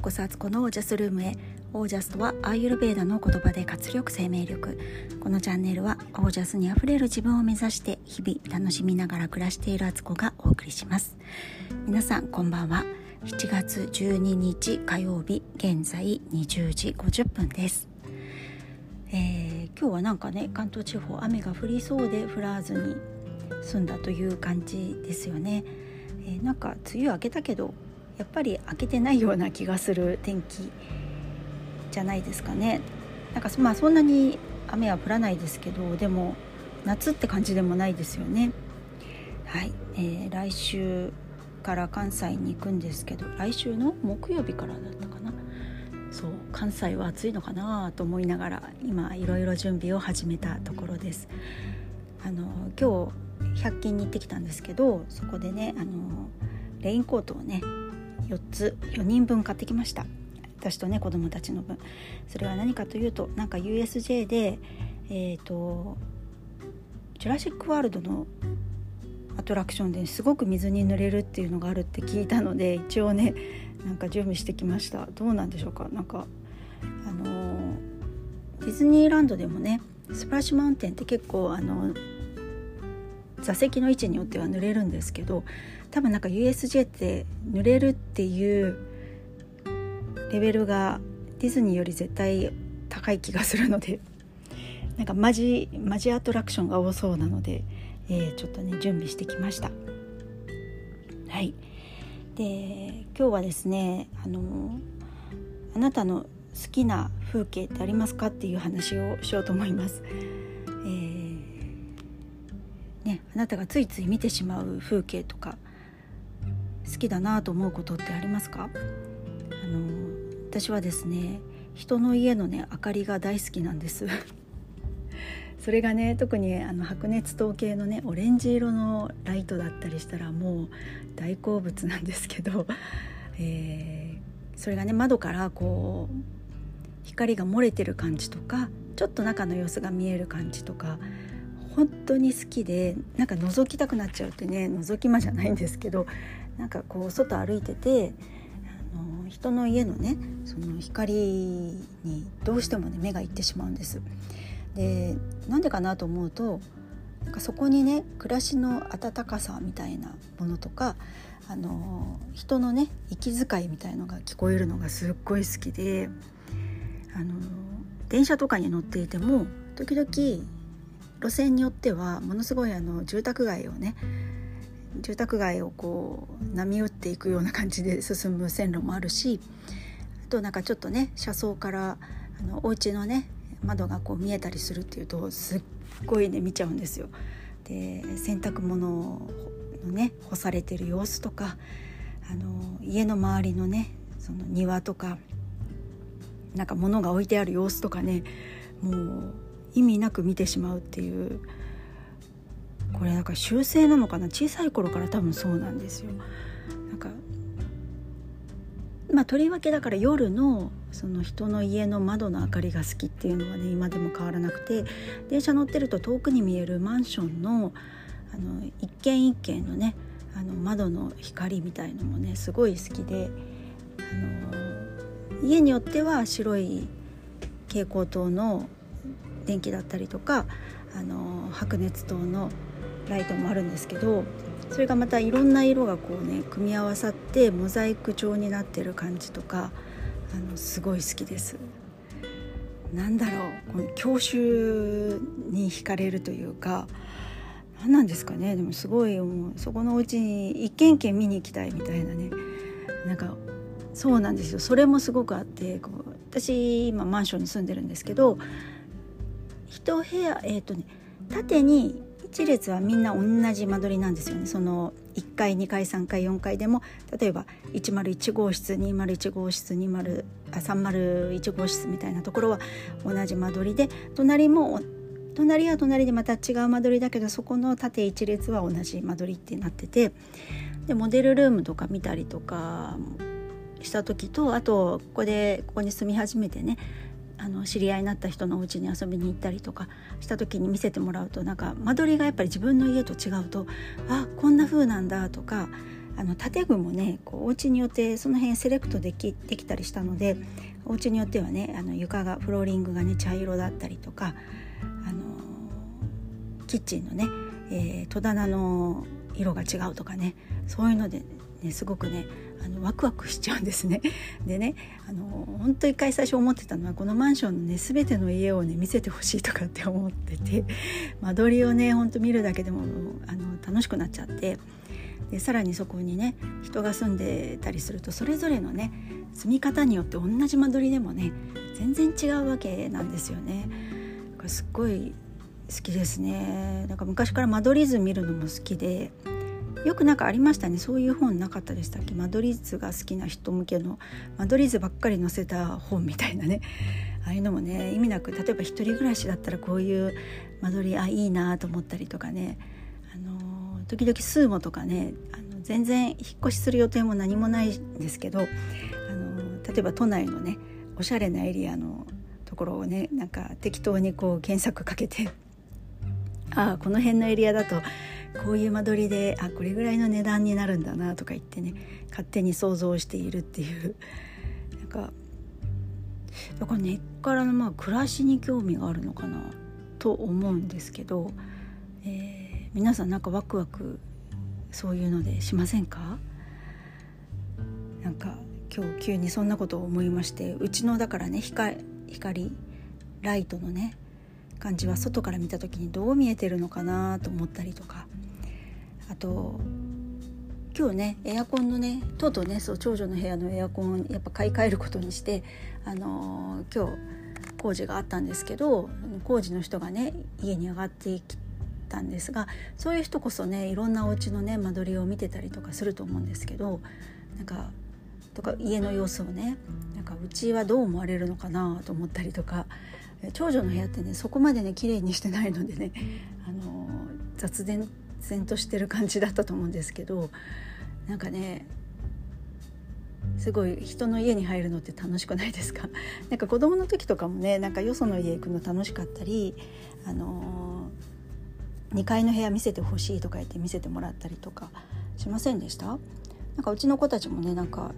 うこそアツコのオージャスルームへ。オージャスとはアーユルベーダの言葉で活力生命力。このチャンネルはオージャスにあふれる自分を目指して日々楽しみながら暮らしているアツコがお送りします。皆さんこんばんは。7月12日火曜日現在20時50分です。えー、今日はなんかね関東地方雨が降りそうで降らずに済んだという感じですよね、えー、なんか梅雨明けたけどやっぱり開けてないような気がする天気じゃないですかね。なんかまあそんなに雨は降らないですけどでも夏って感じでもないですよね。はい、えー、来週から関西に行くんですけど来週の木曜日からだったかな。そう関西は暑いのかなと思いながら今いろいろ準備を始めたところです。あの今日100均に行ってきたんですけどそこでねあのレインコートをね4つ4人分買ってきました。私とね子供たちの分。それは何かというとなんか USJ でえっ、ー、とジュラシック・ワールドのアトラクションですごく水に濡れるっていうのがあるって聞いたので一応ねなんか準備してきました。どうなんでしょうか？なんかあのディズニーランドでもねスプラッシュマウンテンって結構あの座席の位置によっては濡れるんですけど多分なんか USJ って濡れるっていうレベルがディズニーより絶対高い気がするので なんかマジマジアトラクションが多そうなので、えー、ちょっとね準備してきました。はい。で今日はですねあのあなたの好きな風景ってありますかっていう話をしようと思います、えーね、あなたがついつい見てしまう風景とか好きだなと思うことってありますか？あの私はですね人の家のね明かりが大好きなんです。それがね特にあの白熱灯系のねオレンジ色のライトだったりしたらもう大好物なんですけど、えー、それがね窓からこう光が漏れてる感じとかちょっと中の様子が見える感じとか本当に好きでなんか覗きたくなっちゃうってね覗き魔じゃないんですけどなんかこう外歩いててあの人の家のねその光にどうしてもね目がいってしまうんです。でなんでかなと思うとなんかそこにね暮らしの温かさみたいなものとかあの人のね息遣いみたいのが聞こえるのがすっごい好きであの電車とかに乗っていても時々路線によってはものすごいあの住宅街をね住宅街をこう波打っていくような感じで進む線路もあるしあとなんかちょっとね車窓からあのお家のね窓がこう見えたりするっていうとすっごいね見ちゃうんですよ。で洗濯物のね干されてる様子とかあの家の周りのねその庭とかなんか物が置いてある様子とかねもう意味なく見てしまうっていうこれなんか習性なのかな？小さい頃から多分そうなんですよ。なんかまあとりわけだから夜のその人の家の窓の明かりが好きっていうのはね今でも変わらなくて電車乗ってると遠くに見えるマンションのあの一軒一軒のねあの窓の光みたいのもねすごい好きであの家によっては白い蛍光灯の電気だったりとかあの白熱灯のライトもあるんですけどそれがまたいろんな色がこうね組み合わさってモザイク調になってる感じとかあのすごい好きです。なんだろうこの郷愁に惹かれるというか何なんですかね。でもすごいもう。そこのお家に一軒一軒見に行きたいみたいなね。なんかそうなんですよ。それもすごくあってこう私今マンションに住んでるんですけど一部屋えっ、ー、とね縦に1列はみんな同じ間取りなんですよね。その1階2階3階4階でも例えば101号室201号室20あ301号室みたいなところは同じ間取りで隣も隣は隣でまた違う間取りだけどそこの縦1列は同じ間取りってなっててでモデルルームとか見たりとかした時とあとここでここに住み始めてねあの知り合いになった人のお家に遊びに行ったりとかした時に見せてもらうとなんか間取りがやっぱり自分の家と違うとあこんな風なんだとかあの建具もねこうお家によってその辺セレクトできできたりしたのでお家によってはねあの床がフローリングがね茶色だったりとか、あのキッチンのね、えー、戸棚の色が違うとかねそういうので、ね、すごくねあのワクワクしちゃうんですね。でねあの本当一回最初思ってたのはこのマンションのね全ての家をね見せてほしいとかって思ってて 間取りをねほんと見るだけでもあの楽しくなっちゃってでさらにそこにね人が住んでたりするとそれぞれのね住み方によって同じ間取りでもね全然違うわけなんですよね。すっごい好きですねなんか昔から間取り図見るのも好きでよくなんかありましたね。そういう本なかったでしたっけ？間取り図が好きな人向けの間取り図ばっかり載せた本みたいなね。ああいうのもね意味なく例えば一人暮らしだったらこういう間取りあいいなと思ったりとかね。あの時々スーモとかねあの全然引っ越しする予定も何もないんですけどあの例えば都内のねおしゃれなエリアのところをねなんか適当にこう検索かけてあこの辺のエリアだとこういう間取りであこれぐらいの値段になるんだなとか言ってね勝手に想像しているっていう。なんかだから根っからのまあ暮らしに興味があるのかなと思うんですけど、えー、皆さんなんかワクワクそういうのでしませんか？なんか今日急にそんなことを思いましてうちのだからね光光ライトのね感じは外から見た時にどう見えてるのかなと思ったりとか。あと今日ねエアコンのねとうとうねそう長女の部屋のエアコンやっぱ買い替えることにしてあのー、今日工事があったんですけど工事の人がね家に上がってきたんですがそういう人こそねいろんなお家のね間取りを見てたりとかすると思うんですけどなんかとか家の様子をねなんかうちはどう思われるのかなと思ったりとか長女の部屋ってねそこまでね綺麗にしてないのでね、あの雑然然としてる感じだったと思うんですけどなんかねすごい人の家に入るのって楽しくないですか？なんか子供の時とかもねなんかよその家行くの楽しかったり、あの、2階の部屋見せてほしいとか言って見せてもらったりとかしませんでした？なんかうちの子たちもねなんか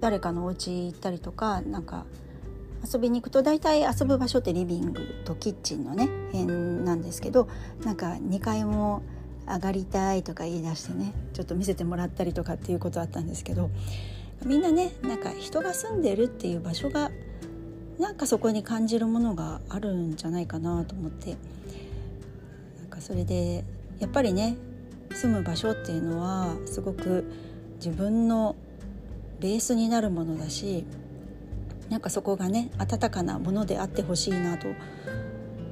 誰かのお家行ったりとかなんか遊びに行くと大体遊ぶ場所ってリビングとキッチンのね辺なんですけどなんか2階も上がりたいとか言い出してねちょっと見せてもらったりとかっていうことあったんですけどみんなねなんか人が住んでるっていう場所がなんかそこに感じるものがあるんじゃないかなと思ってなんかそれでやっぱりね住む場所っていうのはすごく自分のベースになるものだしなんかそこがね温かなものであってほしいなと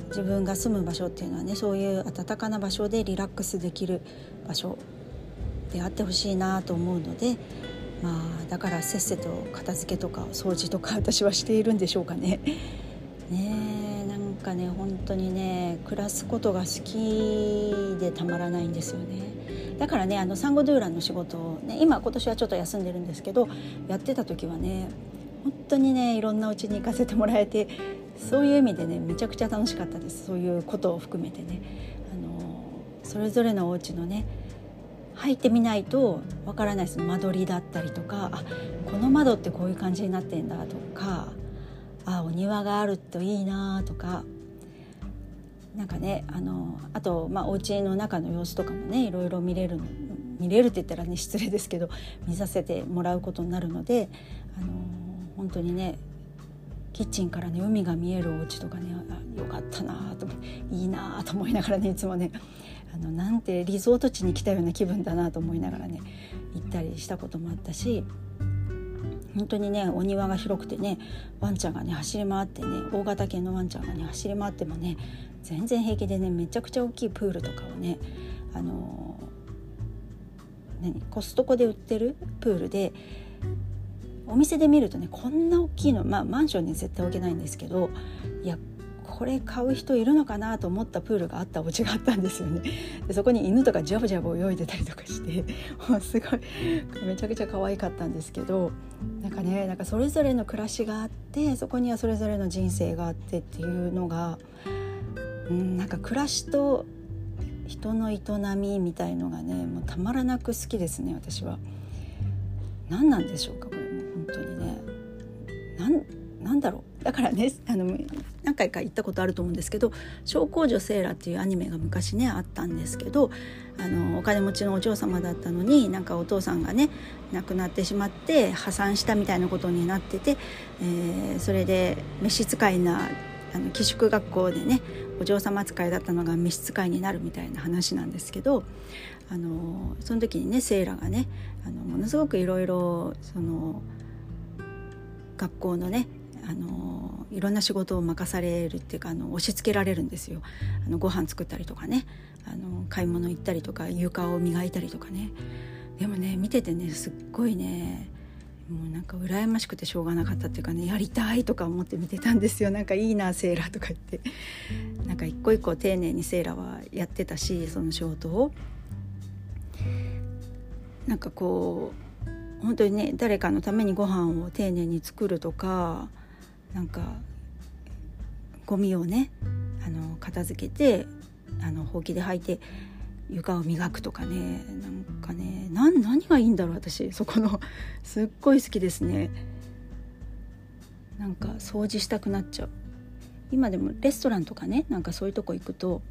自分が住む場所っていうのはねそういう温かな場所でリラックスできる場所であってほしいなと思うのでまあだからせっせと片付けとか掃除とか 私はしているんでしょうかね。ねなんかね本当にね暮らすことが好きでたまらないんですよねだからねあのサンゴドゥーランの仕事を、ね、今今年はちょっと休んでるんですけどやってた時はね本当にねいろんなうちに行かせてもらえてそういう意味でねめちゃくちゃ楽しかったです。そういうことを含めてね。あのそれぞれのお家のね入ってみないとわからないです。間取りだったりとかあこの窓ってこういう感じになってんだとかあお庭があるといいなとかなんかねあのあと、まあ、お家の中の様子とかもねいろいろ見れる見れるって言ったらね失礼ですけど見させてもらうことになるのであの本当にねキッチンからね海が見えるお家とかねよかったなといいなと思いながらねいつもねあのなんてリゾート地に来たような気分だなと思いながらね行ったりしたこともあったし本当にねお庭が広くてねワンちゃんがね走り回ってね大型犬のワンちゃんがね走り回ってもね全然平気でねめちゃくちゃ大きいプールとかをねあの何コストコで売ってるプールでお店で見るとねこんな大きいのまあマンションに絶対置けないんですけどいやこれ買う人いるのかなと思ったプールがあったお家があったんですよね でそこに犬とかジャブジャブ泳いでたりとかして もうすごいめちゃくちゃ可愛かったんですけどなんかねなんかそれぞれの暮らしがあってそこにはそれぞれの人生があってっていうのがうんなんか暮らしと人の営みみたいのがねもうたまらなく好きですね私は。何なんでしょうか？当にね。なんなんだろう。だからねあの何回か行ったことあると思うんですけど「小公女セーラ」っていうアニメが昔ねあったんですけどあのお金持ちのお嬢様だったのになんかお父さんがね亡くなってしまって破産したみたいなことになってて、えー、それで召使いなあの寄宿学校でねお嬢様扱いだったのが召使いになるみたいな話なんですけどあのその時にねセイラがねあのものすごくいろいろその学校のねあのいろんな仕事を任されるっていうかあの押し付けられるんですよ。あのご飯作ったりとかね。あの買い物行ったりとか床を磨いたりとかね。でもね見ててねすっごいねもうなんか羨ましくてしょうがなかったっていうかねやりたいとか思って見てたんですよ。なんかいいなセーラーとか言って。なんか一個一個丁寧にセーラーはやってたしその仕事を。なんかこう本当にね誰かのためにご飯を丁寧に作るとかなんかゴミをねあの片付けてあのほうきで履いて床を磨くとかねなんかね何がいいんだろう私。そこのすっごい好きですね。なんか掃除したくなっちゃう。今でもレストランとかねなんかそういうとこ行くと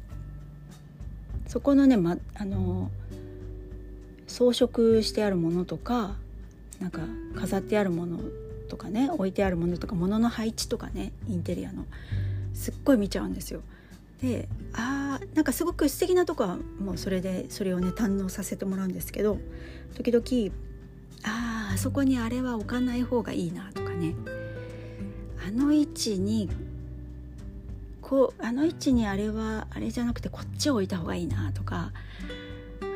そこのね、ま、あの装飾してあるものとかなんか飾ってあるものとかね置いてあるものとか物の配置とかねインテリアのすっごい見ちゃうんですよ。であーなんかすごく素敵なとこはもうそれでそれをね堪能させてもらうんですけど時々ああそこにあれは置かない方がいいなとかねあの位置にこうあの位置にあれはあれじゃなくてこっちを置いた方がいいなとか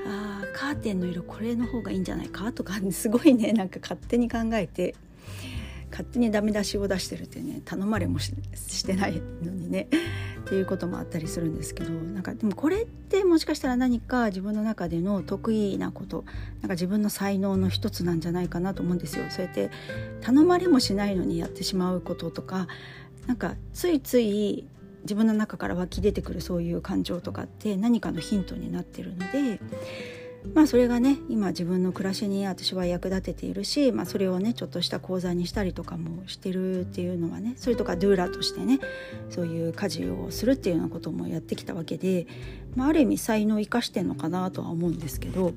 あカーテンの色これの方がいいんじゃないかとかすごいね なんか勝手に考えて勝手にダメ出しを出してるってね頼まれもしてないのにねっていうこともあったりするんですけどなんかでもこれってもしかしたら何か自分の中での得意なことなんか自分の才能の一つなんじゃないかなと思うんですよ。そうやって頼まれもしないのにやってしまうこととかなんかついつい自分の中から湧き出てくるそういう感情とかって何かのヒントになってるのでまあそれがね今自分の暮らしに私は役立てているし、まあ、それをねちょっとした講座にしたりとかもしてるっていうのはねそれとかドゥーラーとしてねそういう家事をするっていうようなこともやってきたわけで、まあ、ある意味才能を生かしてんのかなとは思うんですけど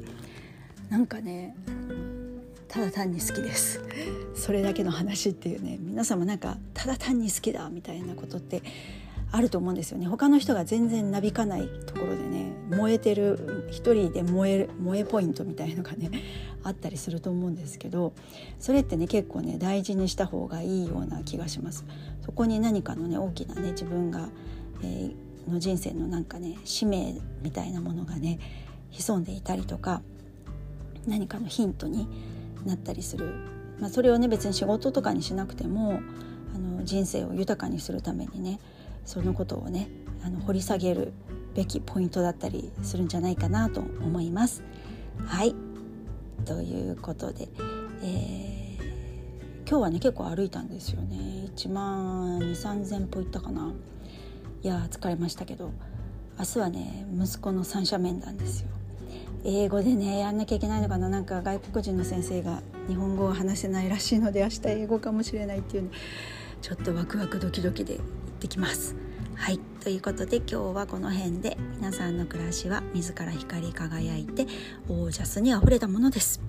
なんかねただ単に好きです。それだけの話っていうね皆様なんかただ単に好きだみたいなことってあると思うんですよね。他の人が全然なびかないところでね燃えてる一人で燃える燃えポイントみたいのがねあったりすると思うんですけどそれってね結構ね大事にした方がいいような気がします。そこに何かのね大きなね自分が、えー、の人生のなんかね使命みたいなものがね潜んでいたりとか何かのヒントになったりする、まあ、それをね別に仕事とかにしなくてもあの人生を豊かにするためにねそのことをねあの掘り下げるべきポイントだったりするんじゃないかなと思います。はい。ということで、えー、今日はね結構歩いたんですよね。1万2 3 0歩行ったかな。いや疲れましたけど明日はね息子の三者面談ですよ。英語でねやんなきゃいけないのかな。なんか外国人の先生が日本語を話せないらしいので明日英語かもしれないっていうねちょっとワクワクドキドキでってきます。はい。ということで今日はこの辺で皆さんの暮らしは自ら光り輝いてオージャスにあふれたものです。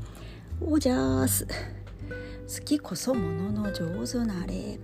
オージャス。好きこそものの上手なれ。